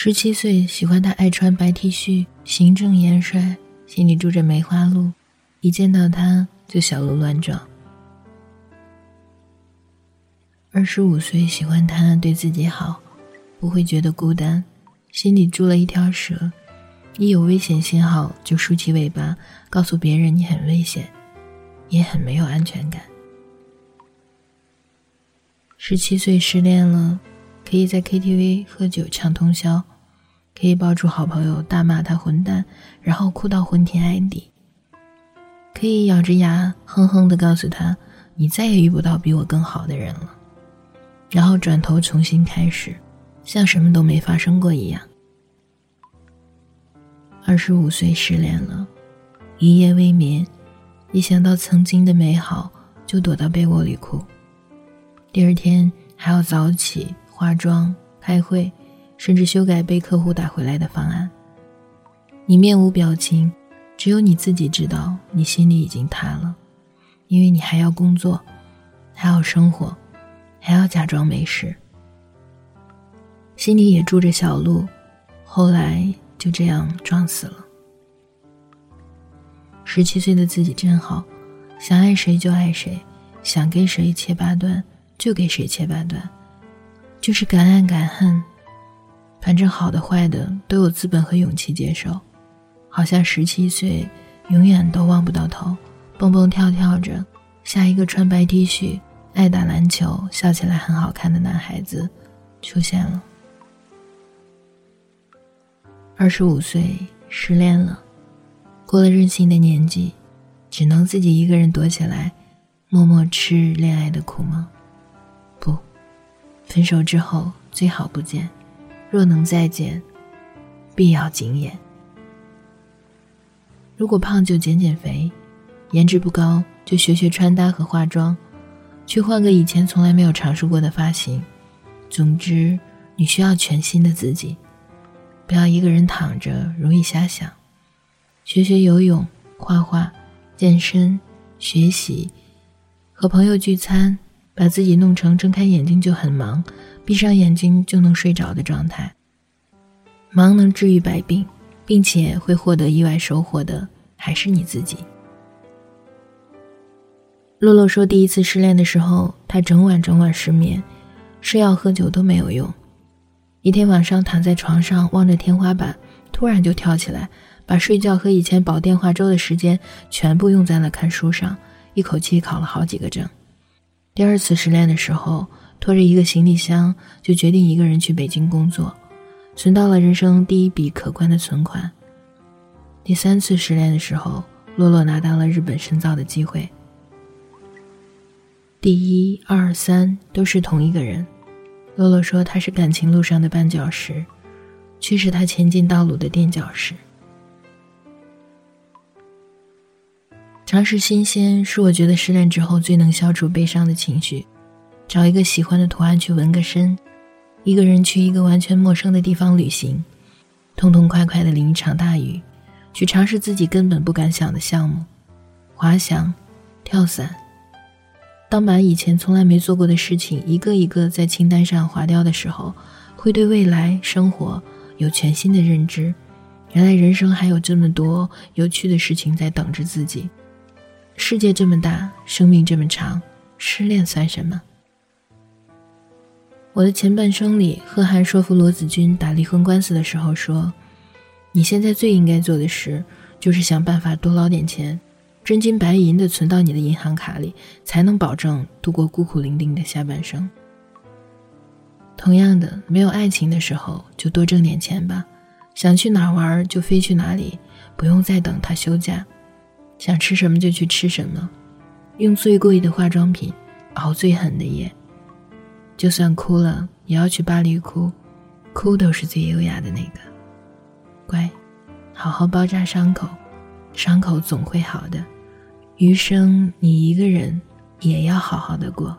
十七岁喜欢他爱穿白 T 恤，行政严帅，心里住着梅花鹿，一见到他就小鹿乱撞。二十五岁喜欢他对自己好，不会觉得孤单，心里住了一条蛇，一有危险信号就竖起尾巴，告诉别人你很危险，也很没有安全感。十七岁失恋了。可以在 KTV 喝酒唱通宵，可以抱住好朋友大骂他混蛋，然后哭到昏天暗地。可以咬着牙哼哼的告诉他，你再也遇不到比我更好的人了，然后转头重新开始，像什么都没发生过一样。二十五岁失恋了，一夜未眠，一想到曾经的美好，就躲到被窝里哭。第二天还要早起。化妆、开会，甚至修改被客户打回来的方案。你面无表情，只有你自己知道，你心里已经塌了，因为你还要工作，还要生活，还要假装没事。心里也住着小鹿，后来就这样撞死了。十七岁的自己真好，想爱谁就爱谁，想给谁切八段就给谁切八段。就是敢爱敢恨，反正好的坏的都有资本和勇气接受。好像十七岁永远都望不到头，蹦蹦跳跳着，下一个穿白 T 恤、爱打篮球、笑起来很好看的男孩子出现了。二十五岁失恋了，过了任性的年纪，只能自己一个人躲起来，默默吃恋爱的苦吗？不。分手之后最好不见，若能再见，必要惊艳。如果胖就减减肥，颜值不高就学学穿搭和化妆，去换个以前从来没有尝试过的发型。总之，你需要全新的自己，不要一个人躺着容易瞎想。学学游泳、画画、健身、学习，和朋友聚餐。把自己弄成睁开眼睛就很忙，闭上眼睛就能睡着的状态。忙能治愈百病，并且会获得意外收获的，还是你自己。洛洛说，第一次失恋的时候，他整晚整晚失眠，吃药喝酒都没有用。一天晚上躺在床上望着天花板，突然就跳起来，把睡觉和以前煲电话粥的时间全部用在了看书上，一口气考了好几个证。第二次失恋的时候，拖着一个行李箱就决定一个人去北京工作，存到了人生第一笔可观的存款。第三次失恋的时候，洛洛拿到了日本深造的机会。第一、二、三都是同一个人，洛洛说他是感情路上的绊脚石，却是他前进道路的垫脚石。尝试新鲜是我觉得失恋之后最能消除悲伤的情绪。找一个喜欢的图案去纹个身，一个人去一个完全陌生的地方旅行，痛痛快快的淋一场大雨，去尝试自己根本不敢想的项目，滑翔、跳伞。当把以前从来没做过的事情一个一个在清单上划掉的时候，会对未来生活有全新的认知。原来人生还有这么多有趣的事情在等着自己。世界这么大，生命这么长，失恋算什么？我的前半生里，贺涵说服罗子君打离婚官司的时候说：“你现在最应该做的事，就是想办法多捞点钱，真金白银的存到你的银行卡里，才能保证度过孤苦伶仃的下半生。”同样的，没有爱情的时候，就多挣点钱吧，想去哪儿玩就飞去哪里，不用再等他休假。想吃什么就去吃什么，用最贵的化妆品，熬最狠的夜。就算哭了，也要去巴黎哭，哭都是最优雅的那个。乖，好好包扎伤口，伤口总会好的。余生你一个人也要好好的过。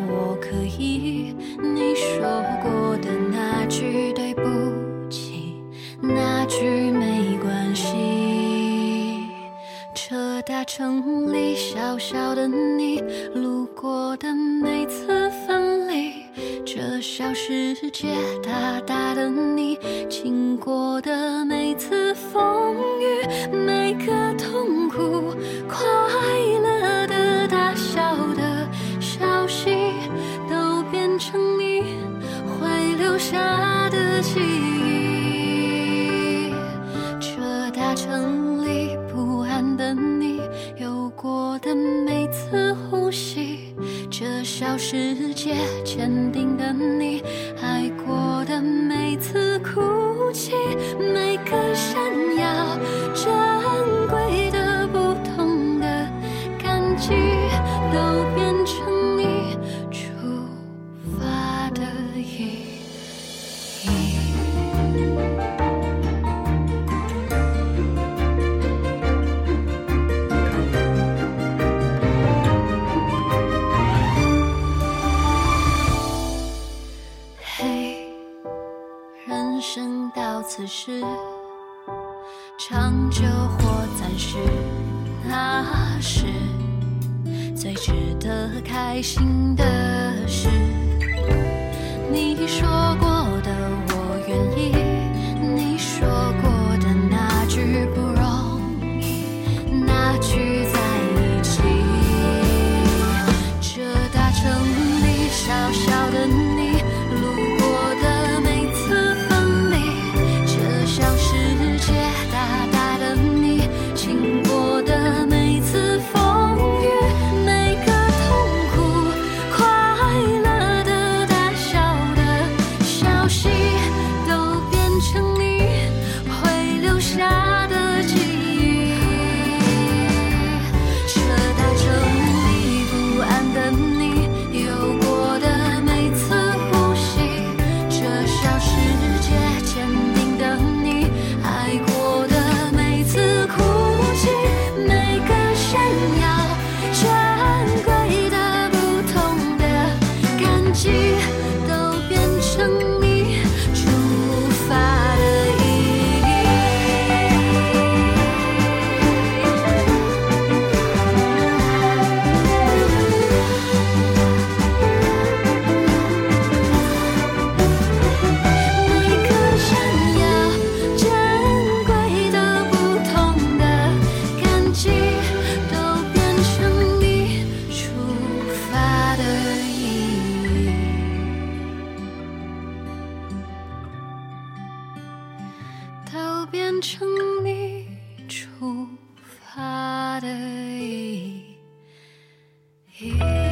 说过的那句对不起，那句没关系。这大城里小小的你，路过的每次分离，这小世界大大的你，经过的每次风雨，每个每次呼吸，这小世界坚定的你，爱过的每次哭泣，每个闪耀珍贵的不同的感激，都变成你出发的意义。生到此时，长久或暂时，那是最值得开心的事。你说过的，我愿意。寄变成你出发的意义。